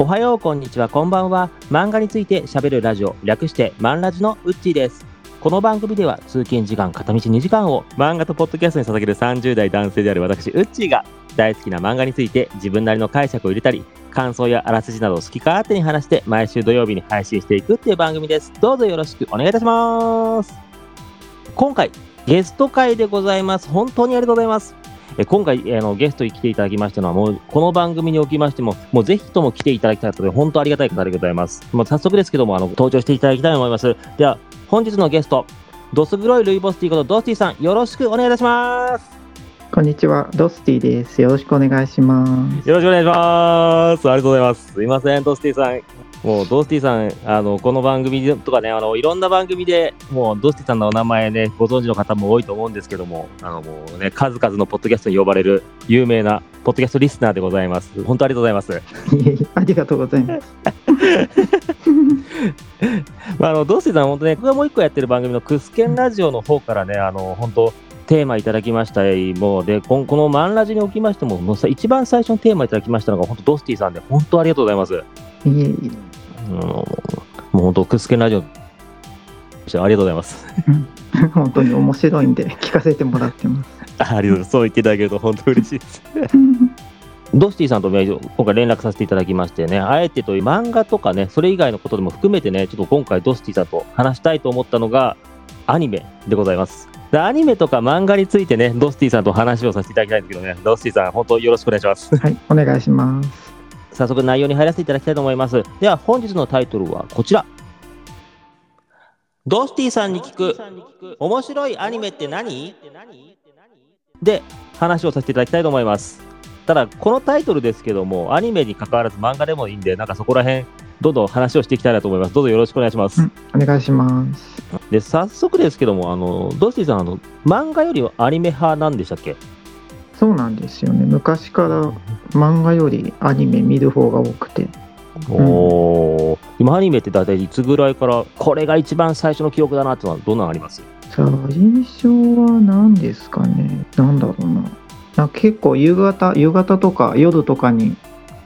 おはよう、こんにちは、こんばんは。漫画について喋るラジオ、略してマンラジのウッチーです。この番組では通勤時間片道2時間を漫画とポッドキャストに捧げる30代男性である私、ウッチーが大好きな漫画について自分なりの解釈を入れたり、感想やあらすじなどを好き勝手に話して毎週土曜日に配信していくっていう番組です。どうぞよろしくお願いいたします。今回、ゲスト会でございます。本当にありがとうございます。え今回あのゲストに来ていただきましたのは、もうこの番組におきましても、もうぜひとも来ていただきたいので、本当ありがたい方でございます。もう早速ですけども、あの登場していただきたいと思います。では、本日のゲスト、ドス黒いルイボスティーことドスティさん、よろしくお願いいたします。こんにちは、ドスティです。よろしくお願いします。よろしくお願いします。ありがとうございます。すいません、ドスティさん。もうドスティさん、あのこの番組とかね、あのいろんな番組でもうドスティさんのお名前ね、ご存知の方も多いと思うんですけども、あのもうね、数々のポッドキャストに呼ばれる有名なポッドキャストリスナーでございます。本当ありがとうございます。ありがとうございます。まあ、あのドスティさん、本当ね、僕がもう一個やってる番組のクスケンラジオの方からね、あの本当、テーマいただきましたもうでこんこのマンラジにおきましても、もうさ一番最初のテーマいただきましたのが、本当、ドスティさんで、本当ありがとうございます。いえいえうんもう本当、クスケンラジオ、ありがとうございます。本当に面白いんで聞かせてもらってます。あありがとうございます。そう言っていただけると本当嬉しいです。ドスティさんとね今回連絡させていただきましてね、あえてという漫画とかね、それ以外のことでも含めてね、ちょっと今回ドスティさんと話したいと思ったのが、アニメでございます。でアニメとか漫画についてね、ドスティさんと話をさせていただきたいんですけどね、ドスティさん、本当よろしくお願いします。はい、お願いします。早速内容に入らせていただきたいと思います。では本日のタイトルはこちら。ドスティさんに聞く面白いアニメって何？で話をさせていただきたいと思います。ただこのタイトルですけどもアニメに関わらず漫画でもいいんでなんかそこら辺どんどん話をしていきたいなと思います。どうぞよろしくお願いします。うんお願いします。で早速ですけどもあのドスティさんあの漫画よりはアニメ派なんでしたっけ？そうなんですよね。昔から漫画よりアニメ見る方が多くて。おおー今アニメって大体いつぐらいからこれが一番最初の記憶だなってのはどんなのあります？最初は何ですかね。なんだろうな。な結構夕方夕方とか夜とかに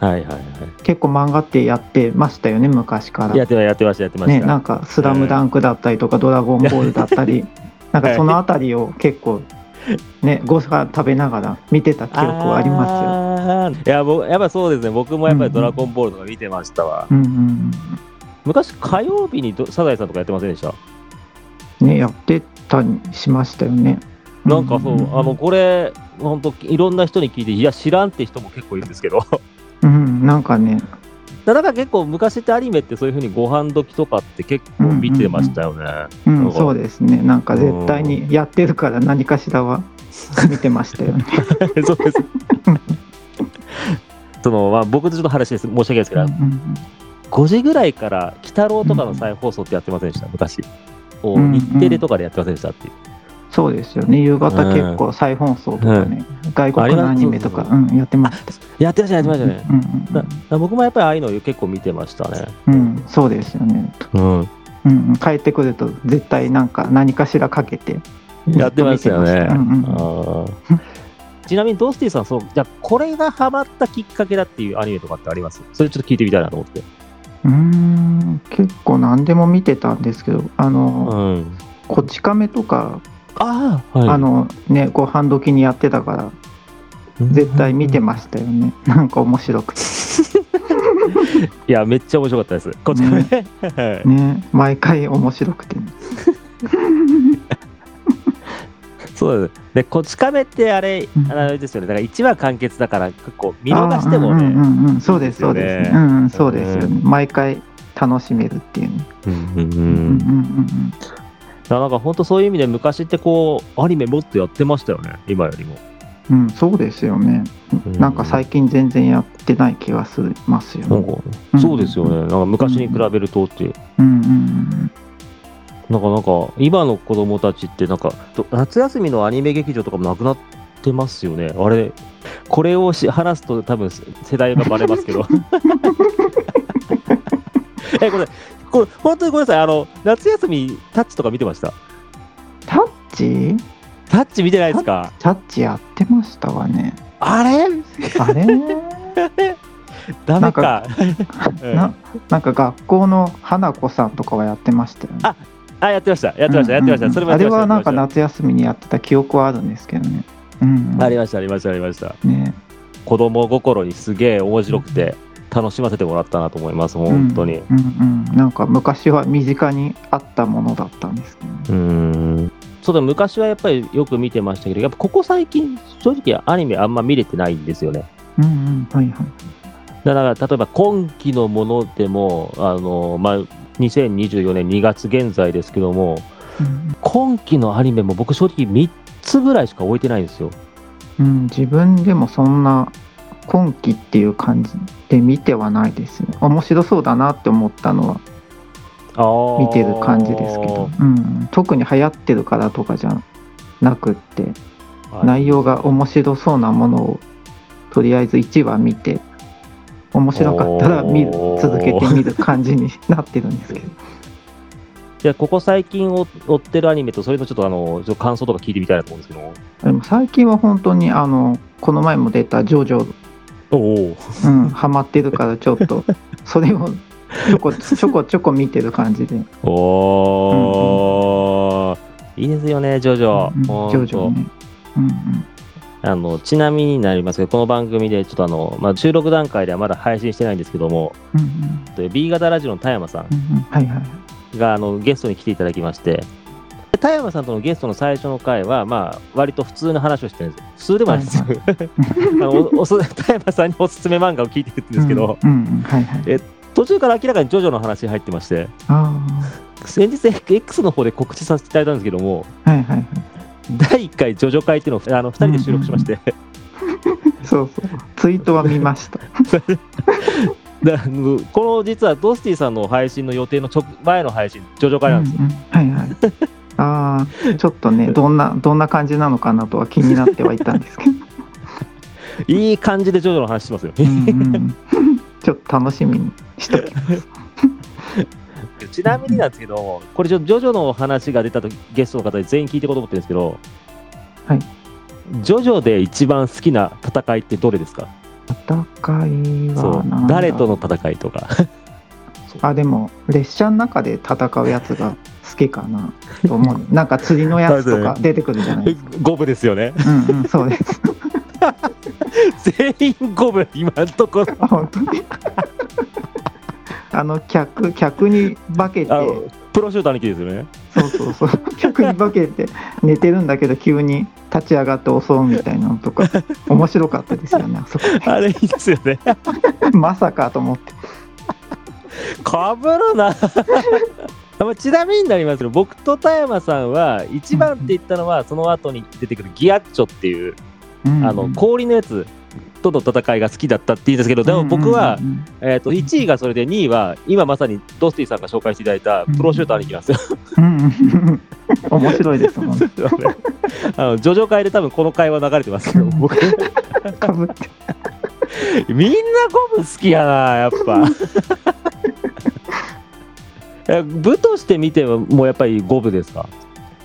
はいはいは結構漫画ってやってましたよね昔からい。やってまやってましたやってましね、た。なんか「スラムダンクだったりとか「ドラゴンボール」だったり なんかそのあたりを結構ねご飯食べながら見てた記憶はありますよ。いや僕やっぱそうですね。僕もやっぱり「ドラゴンボール」とか見てましたわ。うんうん昔火曜日にどサザエさんとかやってませんでした？うん、ねやってたりしましたよね。なんかそう、んんん。あのこれ本当いろんな人に聞いていや知らんって人も結構いるんですけど。うん、なんかねだから結構昔ってアニメってそういうふうにご飯時とかって結構見てましたよね。うん、そうですねなんか絶対にやってるから何かしらは見てましたよね。そうです。そのまあ、僕とちょっと話です申し訳ないですけど、うんうん5時ぐらいから「鬼太郎」とかの再放送ってやってませんでした、昔。日テレとかでやってませんでしたっていう。そうですよね夕方結構再放送とかね、外国のアニメとかうん、やってました。やってました、やってましたね。うんだだ僕もやっぱりああいうの結構見てましたね。うんうん、そうですよね。うん。うんうん、帰ってくると絶対なんか何かしらかけてやってましたよね。うんうんちなみにドスティさん、そうじゃあこれがハマったきっかけだっていうアニメとかってあります？それちょっと聞いてみたいなと思って。うーん結構何でも見てたんですけどあの、うん。こち亀とか、ああ、はい。あのねご飯時にやってたから絶対見てましたよね、なんか面白くて。いや、めっちゃ面白かったです。こっちもね。はい。ね毎回面白くて、そうです。で、こち亀ってあれ、うん。あれですよね。だから1話完結だから、結構見逃してもね。うんうんうん、そうですそうです、ね。うんうん、そうですよね、毎回楽しめるっていうね、うんうんううんうんんだからなんか本当そういう意味で昔ってこうアニメもっとやってましたよね今よりも、うんうん、そうですよね、うん。なんか最近全然やってない気がしますよね、そうですよね。なんか昔に比べるとって、うんうん。なんかなんか今の子供たちってなんかと夏休みのアニメ劇場とかもなくなってますよね。あれこれをし話すと多分世代がバレますけど。えこれこれ本当にごめんなさいあの夏休みタッチとか見てました？タッチ？タッチ見てないですか？タッチやってましたわねあれ？あれ？ダメか。うんななんか学校の花子さんとかはやってましたよね。ああ、やってました。やってました。やってました。それもやってました。あれはなんか夏休みにやってた記憶はあるんですけどね。うんてましたありました。ありました。ありました。ね子供心にすげえ面白くて楽しませてもらったなと思います。本当に。ううんうん、なんか昔は身近にあったものだったんですけど、ね、ーん。そうだ、昔はやっぱりよく見てましたけど、やっぱここ最近、正直アニメあんま見れてないんですよね。うんうんはいはいだから、例えば今期のものでも、あの、まあ、2024年2月現在ですけども、うん今期のアニメも僕正直3つぐらいしか置いてないんですよ。うん、自分でもそんな今期っていう感じで見てはないですね。面白そうだなって思ったのはあ見てる感じですけど、うん、特に流行ってるからとかじゃなくってはい。内容が面白そうなものをとりあえず1話見て面白かったら見る続けて見る感じになってるんですけど。じゃあ、ここ最近を追ってるアニメと、それのちょっとあの、感想とか聞いてみたいなと思うんですけど。最近は本当にあのこの前も出た「ジョジョ」おお。う。ん、ハマってるからちょっと。それをちょこちょこちょこ見てる感じで、おー、いいですよね、ジョジョ。うんほんと。ジョジョね、うんうん、あのちなみになりますけど、この番組でちょっとあの、まあ、収録段階ではまだ配信してないんですけども、うんうん。で B 型ラジオの田山さうんうん。はいはいあのゲストに来ていただきまして、で田山さんとのゲストの最初の回は、まあ、割と普通の話をしてるんですよ。普通でもないんです。よ。田山さんにおすすめ漫画を聞いてるんですけど、うんうんうんはいはい。途中から明らかにジョジョの話入ってまして、あ先日 X の方で告知させていただいたんですけども、あはいはいはい。第1回ジョジョ会っていうのをあの2人で収録しまして、そうそう。ツイートは見ました。だこの実はドスティさんの配信の予定の直前の配信、ジョジョ会なんですよ。はいはいああちょっとね どんなどんな感じなのかなとは気になってはいたんですけど、いい感じでジョジョの話してますよ。うんうん、ちょっと楽しみにしときます ちなみになんですけど、これちょ、ジョジョの話が出たとゲストの方に全員聞いていこうと思ってるんですけど、はい。ジョジョで一番好きな戦いってどれですか？戦いは誰との戦いとか。あでも列車の中で戦うやつが好きかなと思う。なんか釣りのやつとか出てくるじゃないですか。五分ですよね。うんうんそうです。全員五分、今のところ。あ 本当に。あの客客に化けて。プロシュート兄貴ですよね。そうそうそう。客に化けて寝てるんだけど急に立ち上がって襲うみたいなのとか。面白かったですよねあそこ。あれいいですよね。まさかと思って。かぶるなまあちなみになりますけど僕と田山さんは一番って言ったのはその後に出てくるギアッチョっていううんあの氷のやつとの戦いが好きだったって言うんですけどでも僕は、えー、と1位がそれで2位は今まさにドスティさんが紹介していただいたプロシュート兄貴なんですよ。面白いですもんねあのジョジョ界で多分この会話流れてますけど僕。みんなゴム好きやなやっぱ。え部として見てももうやっぱり五分ですか？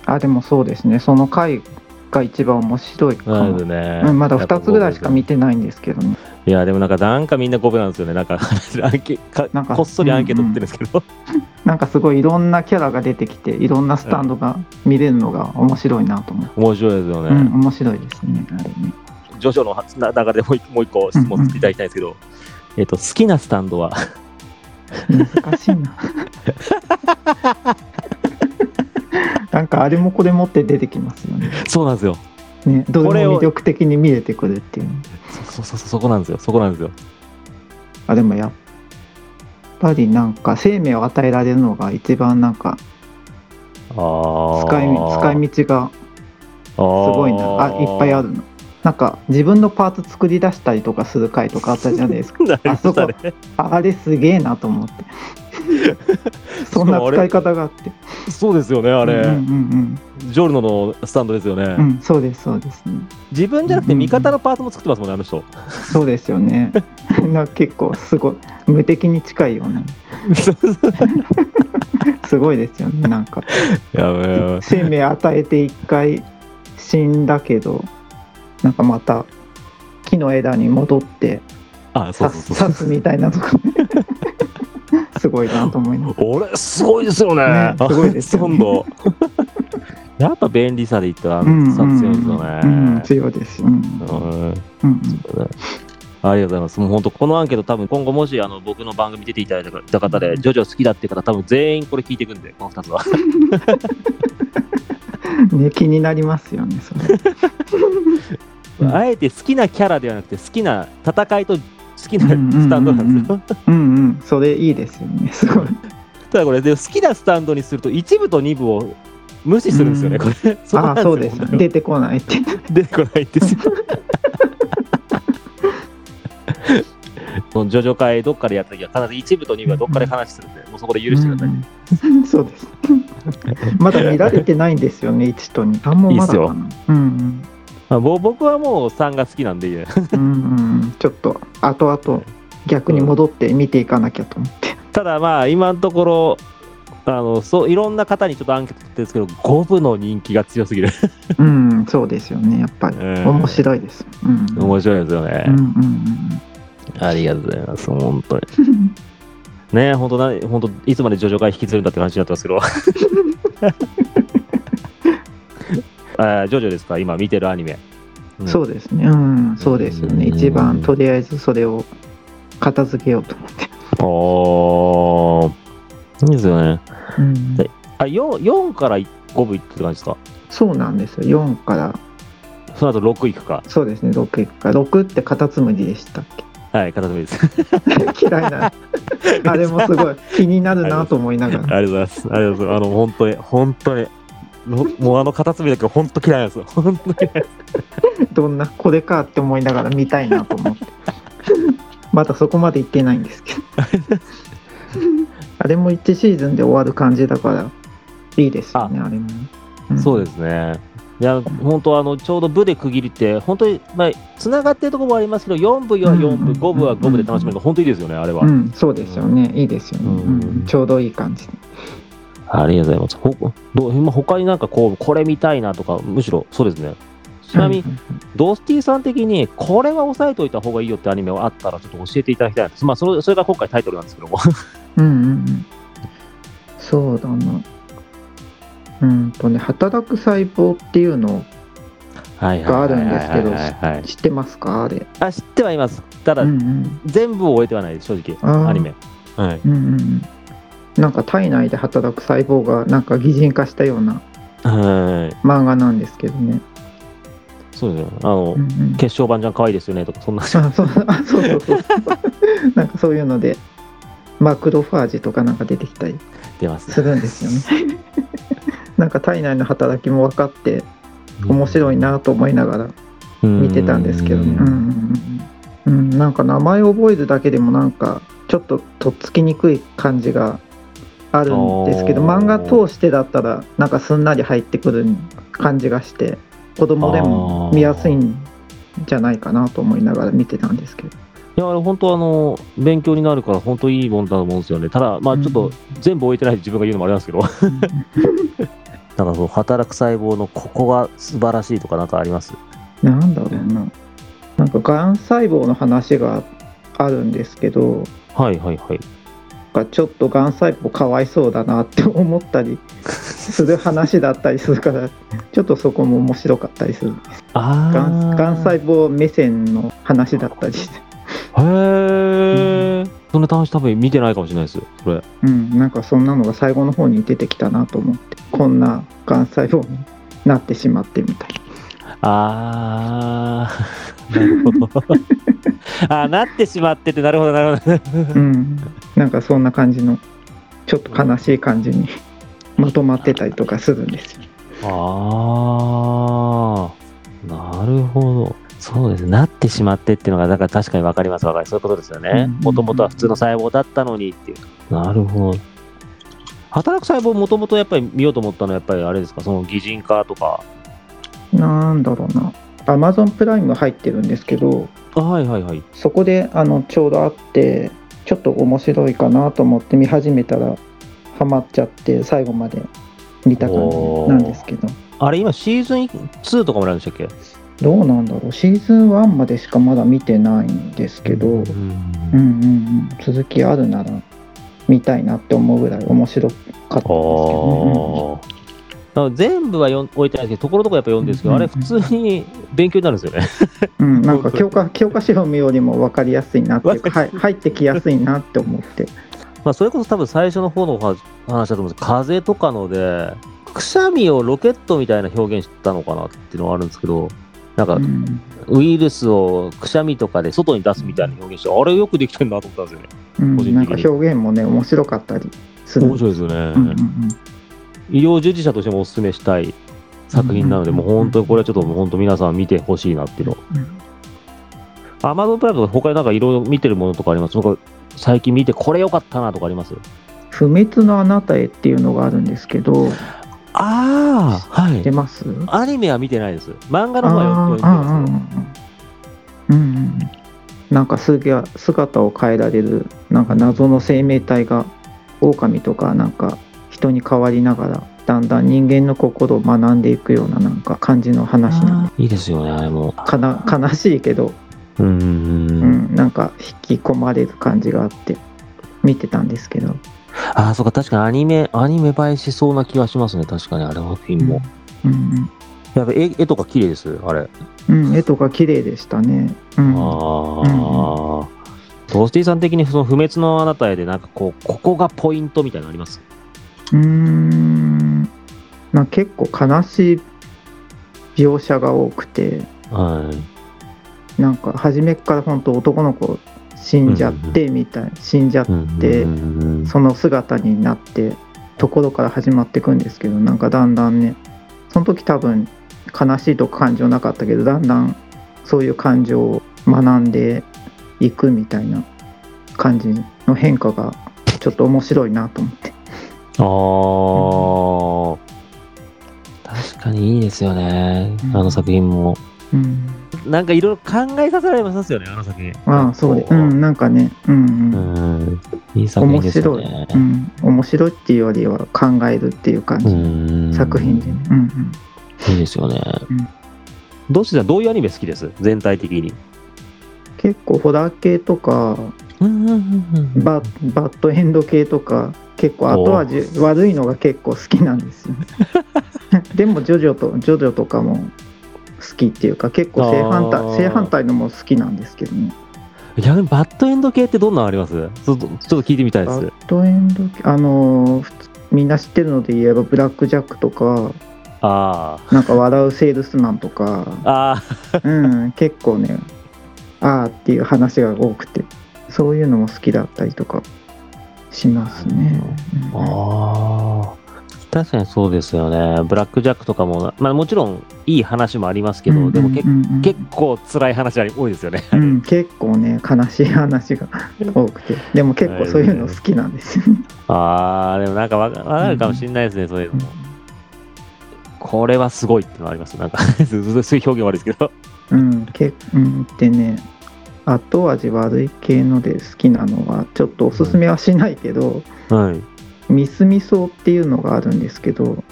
あでもそうですね。その回が一番面白いかも。なるね。うんまだ2つぐらいしか見てないんですけどね。いや、でもなんか、なんかみんな五分なんですよね。なんか、アンケかなんかこっそりアンケート取ってるんですけど。なんかすごいいろんなキャラが出てきていろんなスタンドが見れるのが面白いなと思って、面白いですよね。うん、面白いですねあれね。ジョジョのな流れでもう一もう一個質問いただきたいんですけど、えっと、好きなスタンドは、難しいななんかあれもこれもって出てきますよねそうなんですよ。ねどこれも魅力的に見えてくるっていうそそうそうそう、そこなんですよ。そこなんですよ。あでもやっぱりなんか生命を与えられるのが一番なんかああ。使い使い道がすすごいなあいっぱいあるのなんか自分のパーツ作り出したりとかする回とかあったじゃないですかなりましたね。あれすげえなと思って そんな使い方があってそうですよね、あれ。うんうんジョルノのスタンドですよね。そうですそうですね自分じゃなくて味方のパーツも作ってますもんね、あの人。そうですよねな結構すごい無敵に近いような すごいですよねなんか。生命与えて一回死んだけどなんかまた木の枝に戻って刺すみたいなとかね すごいなと思います。俺すごいですよね。ねすごいですよね。やっぱ便利さで言ったらうんさ強いですよね、うん強いです。うん。うん。うん。うんありがとうございます。もう本当、このアンケート、多分今後もしあの僕の番組出ていただいた方で、ジョジョ好きだっていう方、多分全員これ聞いていくんで、この2つは。ね気になりますよねそれ うん。あえて好きなキャラではなくて、好きな戦いと好きなスタンドなんですよ。うんうん。それいいですよね。すごい。ただこれ、で好きなスタンドにすると、1部と2部を無視するんですよね、うん。これ。ああそうです。出てこないって。出てこないんですよ。そのジョジョ会どっかでやった時は必ず1部と2部はどっかで話するんで、もうそこで許してください。うん。うんそうです。まだ見られてないんですよね1と2あんもまだかな。いいっうんまあ、ぼ僕はもう3が好きなんで、うんうん。うんちょっと後々逆に戻って見ていかなきゃと思って。ただまあ今のところあのそういろんな方にちょっとアンケート取ってるんですけど5部の人気が強すぎる。うんそうですよね。やっぱり。うん。面白いです。うん。面白いですよね、うんうんありがとうございます本当に。う んね本当な本当いつまでジョジョ会引きずるんだって話になってますけどあージョジョですか？今見てるアニメ、うん。そうですね。うん。そうですよね。うん。一番とりあえずそれを片付けようと思って。おー。いいですよね。うん。であ 4, 4から5部いって感じですか？そうなんですよ。4から。その後6いくか。そうですね。6いくか。6ってカタツムリでしたっけ？はい片付けです。嫌いな。あれもすごい。気になるなと思いながら。ありがとうございます。ありがとうございます。あの、本当に、本当に。ももうあのカタツムリだけど本当嫌いなんですよ。本当に嫌い。どんなこれかって思いながら見たいなと思って。まだそこまで行ってないんですけど。あれも1シーズンで終わる感じだからいいですよねあれも、ん。そうですね。いや、本当あの、ちょうど部で区切りって、本当に、まあ、つながってるところもありますけど、4部は4うん。部、5部は5部で楽しめるのが本当にいいですよね、あれは。うん。そうですよね。いいですよね、うん。うん。ちょうどいい感じでありがとうございます。ほどう今、他になんかこう、これ見たいなとか、むしろそうですね。ちなみに、ドスティさん的に、これは押さえておいた方がいいよってアニメがあったら、ちょっと教えていただきたいなです。まあ、それそれが今回タイトルなんですけども。うんうんうんそうだなうんとね働く細胞っていうのはいがあるんですけど知ってますか？あれあ、知ってはいます。ただ、うんうん全部を終えてはないです、正直。アニメ。はい。うんうんうんなんか体内で働く細胞がなんか擬人化したようなはい。漫画なんですけどね、そうですよ。あの、うんうん。決勝版じゃん可愛いですよねとか、そんな。あそうあそうそうそう。なんかそういうのでマクロファージとかなんか出てきたり出ますするんですよね。なんか体内の働きも分かって面白いなと思いながら見てたんですけどね。うん。うんうんうんなんか名前を覚えるだけでもなんかちょっととっつきにくい感じがあるんですけど漫画通してだったらなんかすんなり入ってくる感じがして子供でも見やすいんじゃないかなと思いながら見てたんですけど。いや、あれ本当あの、勉強になるから、本当いいもんだと思うんですよね。ただ、まあちょっとうん全部終えてない自分が言うのもあれなんですけど、なんかそう、働く細胞のここが素晴らしいとかなんかあります？なんだろうな。なんかがん細胞の話があるんですけどはいはいはい。なんかちょっとがん細胞かわいそうだなって思ったりする話だったりするからちょっとそこも面白かったりする。あがんーがん細胞目線の話だったり。して、へえ、その話多分見てないかもしれないですよ、それ。うん、なんかそんなのが最後の方に出てきたなと思ってこんながん細胞になってしまってみたいあー、なるほど。あーなってしまってて、なるほど、なるほど。うん、なんかそんな感じのちょっと悲しい感じにまとまってたりとかするんですよ。ああ、なるほど。そうです。なってしまってっていうのが、だから確かに分かります、分かります。そういうことですよねうん。もともとは普通の細胞だったのにっていう。なるほど。働く細胞もともとやっぱり見ようと思ったのはやっぱりあれですか、その擬人化とか。なんだろうな。Amazon プライム入ってるんですけどあはいはいはい。そこであのちょうどあってちょっと面白いかなと思って見始めたらハマっちゃって最後まで見た感じなんですけど。あれ今シーズン2とかもあるんでしたっけ？どうなんだろう。シーズン1までしかまだ見てないんですけど、うん、うんうん。うん続きあるなら見たいなって思うぐらい面白かったですけど、ね、全部は読置いてないですけど、ところどころやっぱ読んでるんですけど、あれ、普通に勉強になるんですよね。うん、なんか教科教科書読むよりも分かりやすいなっていうか、はい、入ってきやすいなって思って。まあそれこそ多分最初の方の話だと思うんです風とかので、くしゃみをロケットみたいな表現したのかなっていうのはあるんですけど、なんか、ウイルスをくしゃみとかで外に出すみたいな表現して、あれよくできてるなと思ったんですよね。うん、なんか表現もね、面白かったりする。面白いですよね。うんうんうん、医療従事者としてもお勧めしたい作品なので、もう本当にこれはちょっともう本当皆さん見てほしいなっていうの。アマゾンプライムとか他になんかいろいろ見てるものとかあります？か最近見てこれ良かったなとかあります？不滅のあなたへっていうのがあるんですけど、ああ、はい。出ます？アニメは見てないです。漫画の方は読んでます、うん。なんか姿を変えられる、なんか謎の生命体が、狼とかなんか人に変わりながら、だんだん人間の心を学んでいくようななんか感じの話ないいですよね、あれも。かな悲しいけど、うんうん、なんか引き込まれる感じがあって、見てたんですけど。ああ、そうか、確かにアニメ、アニメ映えしそうな気がしますね、確かに、あれのフィンも。うん、うん、やっぱ絵絵とか綺麗です、あれ。うん、絵とか綺麗でしたね。うん、ああ、うん、トースティさん的にその不滅のあなたへで、なんかこう、ここがポイントみたいなのあります？うん、まあ、結構悲しい描写が多くて、はい、なんか初めから本当男の子死んじゃってみたいな。死んじゃってその姿になってところから始まっていくんですけどなんかだんだんねその時多分悲しいとか感情なかったけどだんだんそういう感情を学んでいくみたいな感じの変化がちょっと面白いなと思って。ああ、確かにいいですよね、あの作品も。うんなんかいろいろ考えさせられますよね、あの作品。ああ、そうで、うん、なんかね、うん、うん。いい作品ですよね。面白い、うん。面白いっていうよりは考えるっていう感じ、作品で、ね、うんうん。いいですよね。うん、どうしてどういうアニメ好きです？全体的に。結構ホラー系とか、ババッドエンド系とか、結構後味悪いのが結構好きなんですよ、ね。でもジョジョと、ジョジョとかも好きっていうか結構正反対正反対のも好きなんですけどね。逆にバッドエンド系ってどんなのあります？ちょっと聞いてみたいです。バッドエンド系？あのみんな知ってるので言えばブラック・ジャックとかあなんか笑うセールスマンとか。あうん結構ねああっていう話が多くてそういうのも好きだったりとかしますね、うん、ああ確かにそうですよね。ブラック・ジャックとかも、まあ、もちろんいい話もありますけど、でもけ結構辛い話多いですよね、うん、結構ね、悲しい話が多くて、でも結構そういうの好きなんですよね。ああ、でもなんかわかるかもしれないですね、うん、そういうのも。これはすごいってのはあります。なんか そういう表現悪いですけど。うん、けうん、でね、後味悪い系ので好きなのは、ちょっとおすすめはしないけど、はい。ミスミソっていうのがあるんですけど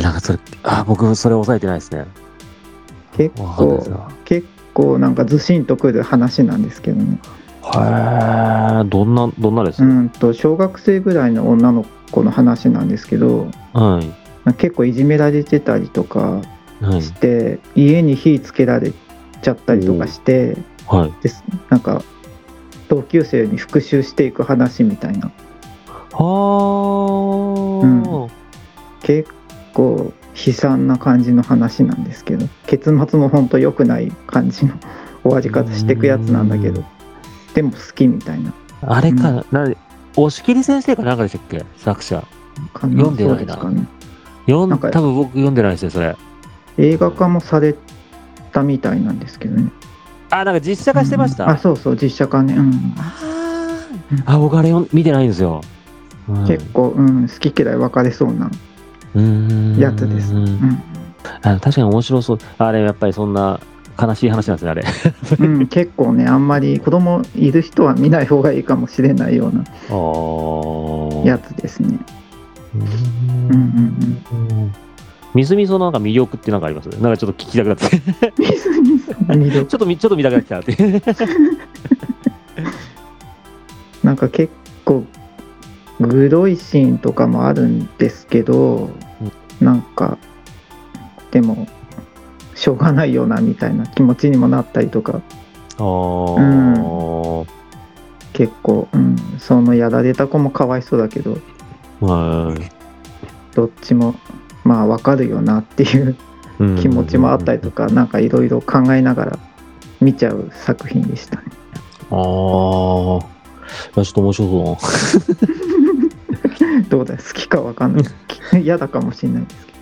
なんかそれあ僕それ押さえてないですね。結構結構なんかずしんとくる話なんですけどね。へえどんなどんなです？うんと小学生ぐらいの女の子の話なんですけど、はい、結構いじめられてたりとかして、はい、家に火つけられちゃったりとかして、はい、でなんか同級生に復讐していく話みたいな。はあ、うん、結構悲惨な感じの話なんですけど。結末も本当良くない感じの 終わり方していくやつなんだけど。でも好きみたいな。あれか、うん、な押切先生かなんかでしたっけ作者。読んでないな、ね、読ん多分僕読んでないですよそれ。映画化もされたみたいなんですけどねあなんか実写化してました、うん、あそうそう実写化ね。うん。あ僕あれ見てないんですよ。結構、うん、好き嫌い分かれそうなやつです。うん、あ確かに面白そう。あれ、やっぱりそんな悲しい話なんですね、あれ。うん、結構ね、あんまり子供いる人は見ない方がいいかもしれないようなやつですね。うんうんうんみずみそのなんか魅力ってなんかあります？なんかちょっと聞きたくなって。ちょっとみ、ちょっと見たくなってきたって。なんか結構グロいシーンとかもあるんですけど、なんかでもしょうがないよなみたいな気持ちにもなったりとか。あー。結構、うん、そのやられた子もかわいそうだけど。はい。どっちもまあわかるよなっていううん気持ちもあったりとか、なんかいろいろ考えながら見ちゃう作品でしたね。あー。いやちょっと面白そう。どうだ好きかわかんない。嫌だかもしれないですけ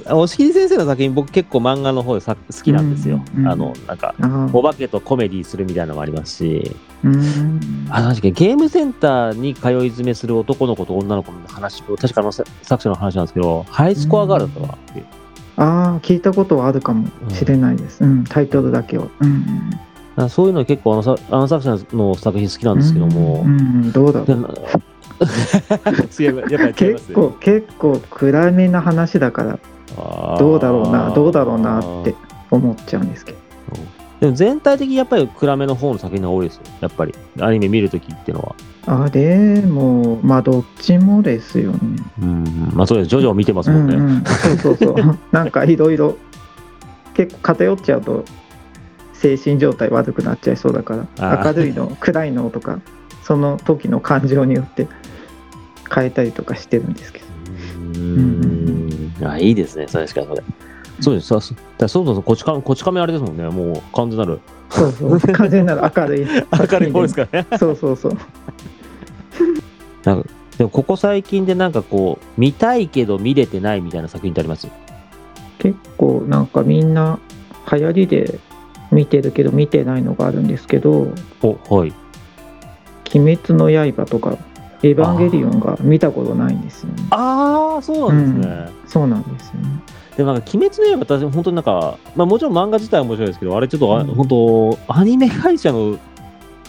押切先生の作品僕結構漫画の方でさ好きなんですよ、うんうんあのなんかお化けとコメディするみたいなのもありますしあ。うん。あ確かにゲームセンターに通い詰めする男の子と女の子の話確かあのさ作者の話なんですけどハイスコアガールだったかなっていうああ、聞いたことはあるかもしれないです。うん、タイトルだけを。うんあそういうの結構あのさあの作者の作品好きなうんん。ですけどもう、んうん、どうだろう。結構、結構暗めな話だから、どうだろうな、どうだろうなって思っちゃうんですけど。でも全体的にやっぱり暗めの方の作品が多いですよやっぱりアニメ見るときっていうのはあでも、まあ、どっちもですよね。うんまあそうですジョジョ見てますもんね、うんうん、そうそうそう。なんかいろいろ、結構偏っちゃうと、精神状態悪くなっちゃいそうだかあら、ー明るいの、暗いのとか、その時の感情によって変えたりとかしてるんですけど。うーんあいいですね、確かにそれ。そうです、そうそうだそうそうそう、こち亀、こち亀あれですもんね、もう完全なる。そうそう、完全なる明るい。明るい方ですからね。そうそうそう。なんかでもここ最近でなんかこう、見たいけど見れてないみたいな作品ってあります？結構なんかみんな流行りで見てるけど見てないのがあるんですけどお、はい。「鬼滅の刃」とか「エヴァンゲリオン」が見たことないんですよね。ああ、そうなんですね。そうなんですよね。でもなんか、鬼滅の刃私本当になんか、まあもちろん漫画自体は面白いですけど、あれちょっとあ、うん本当、アニメ会社の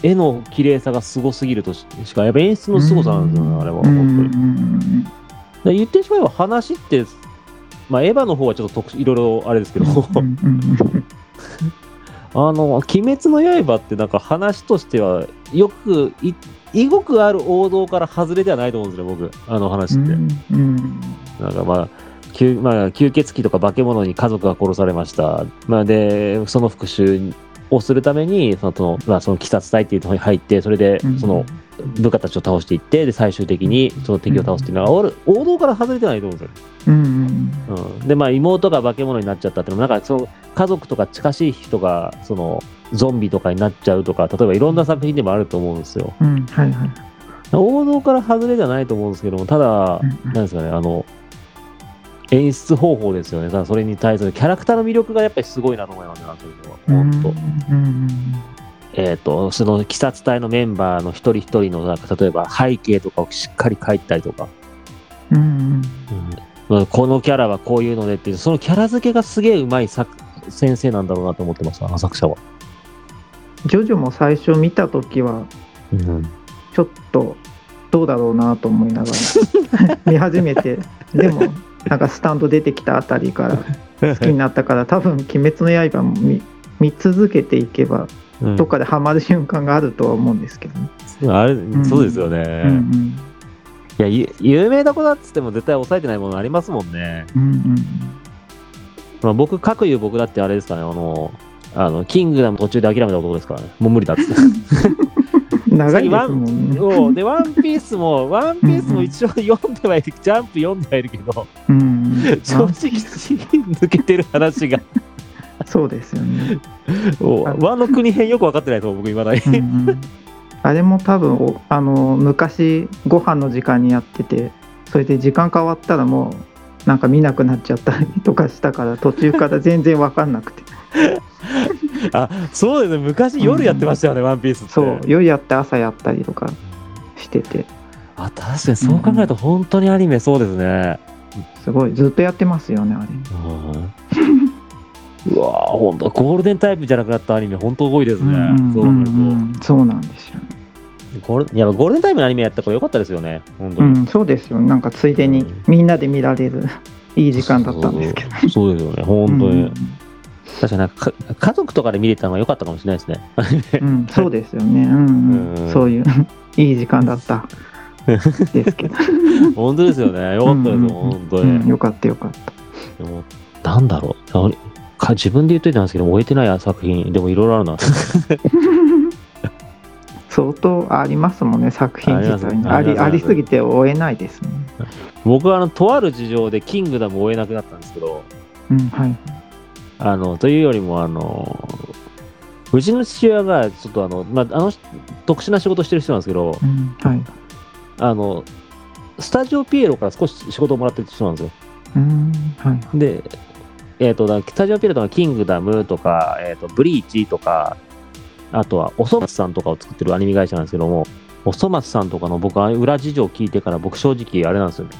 絵の綺麗さがすごすぎるとししか、やっぱ演出の凄さなんですよね、あれは。うんうん本当に。言ってしまえば話って、まあ、エヴァの方はちょっと特殊いろいろあれですけど、うんうんうん あの、鬼滅の刃ってなんか話としては、よくい、いごくある王道から外れではないと思うんですね、僕、あの話って。うんうんなんかまあ、吸まあ、吸血鬼とか化け物に家族が殺されました。まあ、で、その復讐をするために、その、そのまあ、その鬼殺隊っていうところに入って、それでうん、その、部下たちを倒していって、で、最終的にその敵を倒すっていうのは、王王道から外れてないと思うんですよ。うんうんうん、でまあ妹が化け物になっちゃったっていうのもなんかその家族とか近しい人がそのゾンビとかになっちゃうとか例えばいろんな作品でもあると思うんですよ。うん。はいはい。王道から外れではないと思うんですけどもただうんうん。なんですかねあの演出方法ですよね。ただそれに対するキャラクターの魅力がやっぱりすごいなと思いますねそういうのは。本当、うんえっ、とその鬼殺隊のメンバーの一人一人のなんか例えば背景とかをしっかり描いたりとか。うんうん。うん。このキャラはこういうのでっていう、そのキャラ付けがすげえうまい作先生なんだろうなと思ってます、あの作者は。ジョジョも最初見た時はうん、ちょっとどうだろうなと思いながら。見始めて。でもなんかスタンド出てきたあたりから好きになったから多分「鬼滅の刃」も見見続けていけばうんどっかでハマる瞬間があるとは思うんですけどね。あれんそうですよね。うんいやゆ、有名な子だっつっても絶対抑えてないものありますもんね。うんうんまあ、僕、かくいう僕だってあれですかね、あの、あのキングダム途中で諦めた男ですからね。もう無理だっつって。うん、長いですもんね。そうで、ワンピースも、ワンピースも一応読んではいる、ジャンプ読んではいるけど、うん、正直抜けてる話が、そうですよね。ワンの国編よく分かってないと思う、僕、いまだに。うんうんあれも多分おあの昔ご飯の時間にやっててそれで時間変わったらもうなんか見なくなっちゃったりとかしたから途中から全然分かんなくて あそうですね、昔夜やってましたよね、ワンピースって。そう夜やって朝やったりとかしてて。あ、確かにそう考えると、本当にアニメそうですね。すごいずっとやってますよねあれ。うん。うわぁ、本当ゴールデンタイプじゃなくなったアニメ、本当多いですね。そうなんですよね。ゴールいやゴールデンタイムのアニメやったからよかったですよね、本当に。うんそうですよなんかついでにうん。みんなで見られるいい時間だったんですけど。そうそうですよね、本当に。うん確かになんかか家族とかで見れたのが良かったかもしれないですね。うん、そうですよね。うん、うんうんそういういい時間だったですけど。本当ですよね。良かったですよ、うん本当に。うん、よかったよかった。でもなんだろうか自分で言っといたんですけど、終えてない作品、でもいろいろあるな。相当ありますもんね、作品自体に。ありありますぎて追えないですね。僕はあのとある事情でキングダムを追えなくなったんですけど、うん、はい。あのというよりも、あのうちの父親がちょっとあの、まあ、あの特殊な仕事してる人なんですけど、うん、はい。あのスタジオピエロから少し仕事をもらってる人なんですよ。うん、はい。で、えっ、と、だスタジオピエロとかキングダムとか、えっ、と、ブリーチとか、あとは、おそ松さんとかを作ってるアニメ会社なんですけども、おそ松さんとかの僕は裏事情を聞いてから僕正直あれなんですよね。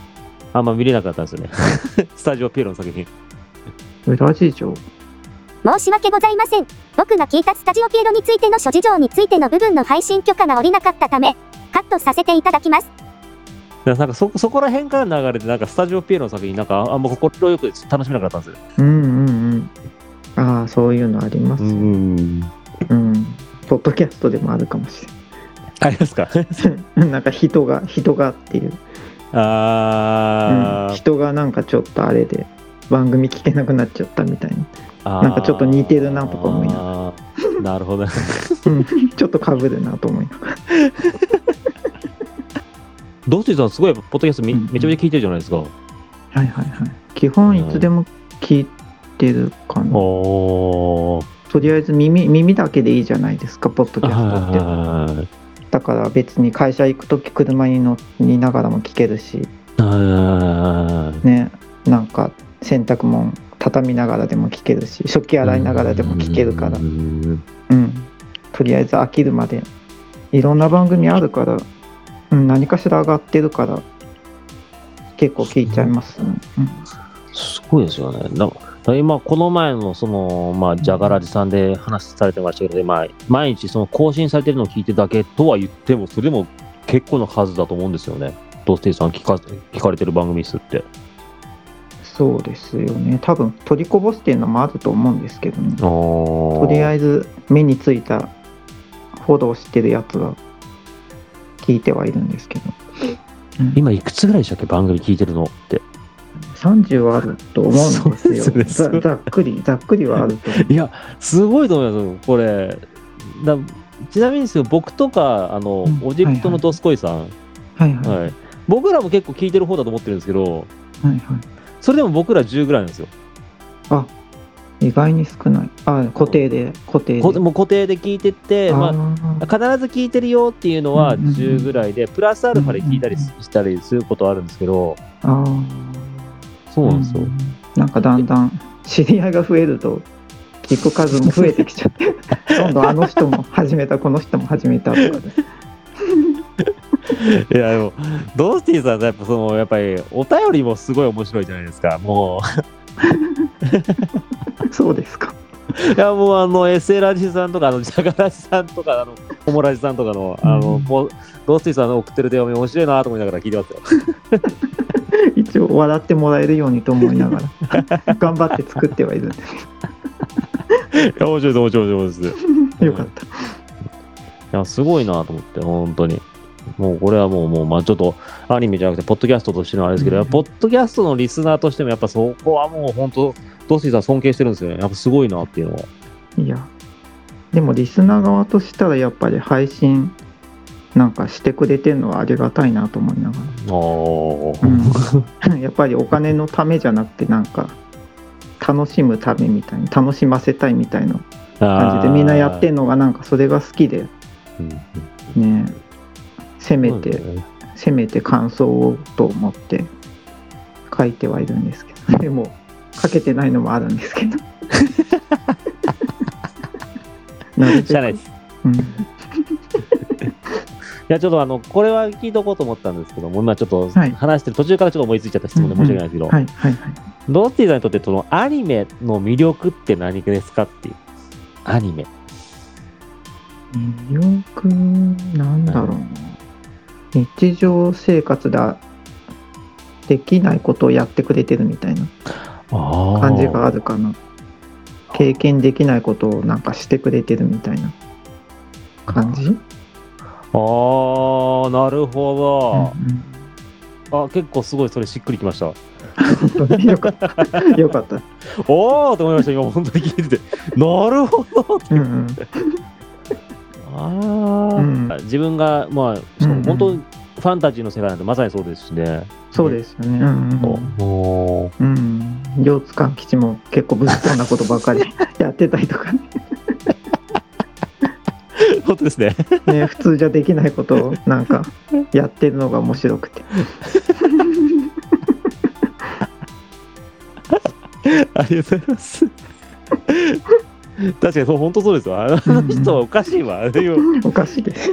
あんま見れなかったんですよね。スタジオピエロの作品。裏事情。申し訳ございません。僕が聞いたスタジオピエロについての諸事情についての部分の配信許可が下りなかったため、カットさせていただきます。なんかそ、そこら辺から流れて、なんかスタジオピエロの作品、なんかあんま心よく楽しめなかったんですよ。うん、うん、うん。ああ、そういうのあります。ううん。ん。ポッドキャストでもあるかもしありますか？れない。なんか人が、人がっていう。あー、うん、人がなんかちょっとあれで番組聞けなくなっちゃったみたいな、なんかちょっと似てるなとか思いなあー なるほど。ね。うん、ちょっとかぶるなと思いながら。ドスティさん、すごいポッドキャストめうんめちゃめちゃ聞いてるじゃないですか。はいはいはい。基本いつでも聞いてるかな。とりあえず耳耳だけでいいじゃないですかポッドキャストって。はだから別に会社行く時車に乗りながらも聞けるし。ね。なんか洗濯物畳みながらでも聞けるし食器洗いながらでも聞けるからうんうん、とりあえず飽きるまでいろんな番組あるから、うん、何かしら上がってるから結構聞いちゃいますね。すごいですよね。だから今、この前の、その、まあ、ジャガラジさんで話されてましたけど、まあ、毎日その更新されてるのを聞いてるだけとは言っても、それでも結構な数だと思うんですよね。ドスティさん聞か聞かれてる番組数って。そうですよね。多分取りこぼすっていうのもあると思うんですけどね。ととりあえず目についたフォローしてるやつは聞いてはいるんですけど、うん。今いくつぐらいでしたっけ番組聞いてるのって。30はあると思うんですよ。ですね。ざざっくりざっくりはあると。いや、すごいと思います、これ。だちなみにですけど、僕とか、あの、うん。オジプトのドスコイさん、はいはい。はい。はい、僕らも結構聞いてる方だと思ってるんですけど、はいそれでも僕ら10ぐらいなんですよ。意外に少ない。あ固定で固定で。こもう固定で聞いてって、まああ、必ず聞いてるよっていうのはうんうんうん。10ぐらいで、プラスアルファで聞いたりしたりすることはあるんですけど、あー。そうなんですよ。なんかだんだん知り合いが増えると聞く数も増えてきちゃって。どんどんあの人も始めたこの人も始めたとかでいや、でも、ドースティーさんやっぱその、やっぱり、お便りもすごい面白いじゃないですか。もそうですかう、いや、もうあの、エセラジさんとか、あの、ジャガラジさんとか、あの、ホモラジさんとかの、あの、うんもう、ドースティーさんの送ってる手紙面白いなと思いながら聞いてますよ。一応笑ってもらえるようにと思いながら 頑張って作ってはいるんですいや、面白いです、面白いです、面白いです。よかったいや、すごいなと思って、本当に。もうこれはもう、もう、まあちょっとアニメじゃなくて、ポッドキャストとしてのあれですけど、うんポッドキャストのリスナーとしても、やっぱそこはもう本当、ドースティーさん尊敬してるんですよね。やっぱすごいなっていうのは。いや。でもリスナー側としたらやっぱり配信なんかしてくれてるのはありがたいなと思いながあら、うん。やっぱりお金のためじゃなくてなんか楽しむためみたいに楽しませたいみたいなあ感じでみんなやってんのがなんかそれが好きで。うん。ねせめて、ね。せめて感想をと思って書いてはいるんですけどでも書けてないのもあるんですけど。なるべく。しゃあないです。うん。いや、ちょっとあの、これは聞いとこうと思ったんですけども、今ちょっとはい。話してる途中からちょっと思いついちゃった質問で申し訳ないですけど、はいはいはい。ドースティーさんにとってそのアニメの魅力って何ですかっていう。アニメ。魅力？なんだろうな日常生活でできないことをやってくれてるみたいな感じがあるかな。経験できないことをなんかしてくれてるみたいな感じ、うんあーなるほうんど、あ結構すごいそれしっくりきました。よかった。よかった、おおと思いました。今本当に聞いてて。なるほど。うんうん、ああ、うん。自分がまあしかうんうん。も本当にファンタジーの世界なんてまさにそうですしね、そうですよね。うん。うんおー。うん。両津勘吉も結構物騒なことばかり やってたりとかね。本当ですね。ね普通じゃできないことをなんかやってるのが面白くて。ありがとうございます 確かにそう本当そうですよあの人はおかしいわ、おかしいです。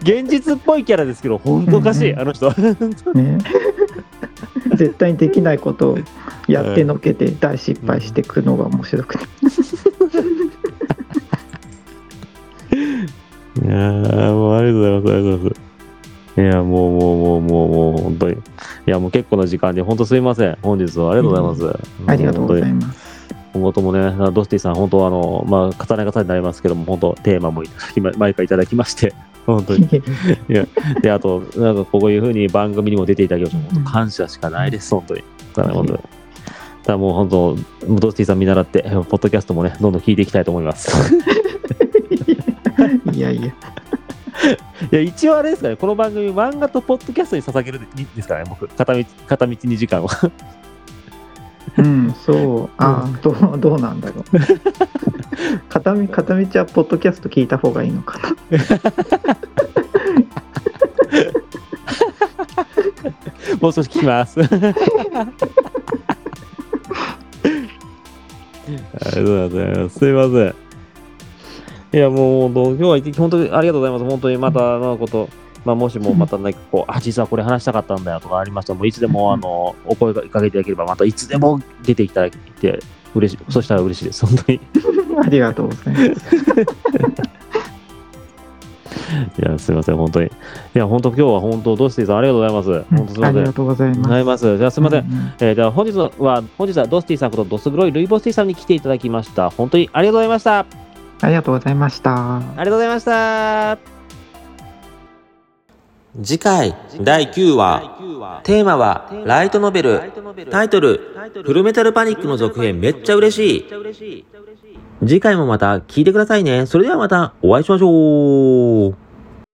現実っぽいキャラですけど本当おかしい、うん。あの人。ね。絶対にできないことをやってのけて大失敗していくのが面白くて。いやーもうありがとうございます。ありがとうございます。いやもうもうもうもうもう本当に。いやもう結構な時間で本当すいません。本日はありがとうございます、ありがとうございます今後ともねドスティさん本当あのまあ重ね重ねになりますけども本当テーマもい 毎回いただきまして 本当に。であとなんかこういうふうに番組にも出ていただきまして本当感謝しかないです本当に。だから本当に。ただもう本当ドスティさん見習ってポッドキャストもねどんどん聞いていきたいと思います。いやいや。いや、一応あれですかね、この番組、漫画とポッドキャストに捧げるですからね、僕、片道片道2時間は。うんそうああどうどうなんだろう片道片道はポッドキャスト聞いた方がいいのかな もう少し聞きます。ありがとうございます。すいません。いや、もう、今日は本当にありがとうございます。本当にまたのこと、まあ、もしもまた何かこう、あ、実はこれ話したかったんだよとかありましたら、もういつでも、あの、お声かけていただければ、またいつでも出ていただいて、嬉しい、そしたら嬉しいです。本当に。ありがとうございます いや、すみません、本当に。いや、本当、今日は本当、ドスティさん、ありがとうございます。本当、すみません。ありがとうございます。じゃあ、すみません。うんうんえー、じゃあ、本日は、本日はドスティさんことドス黒いルイボスティさんに来ていただきました。本当にありがとうございました。あありがとうございましたりがとうございました。次回第9話。テーマはライトノベル。タイトルフルメタルパニックの続編。めっちゃ嬉しい。次回もまた聞いてくださいね。それではまたお会いしましょう。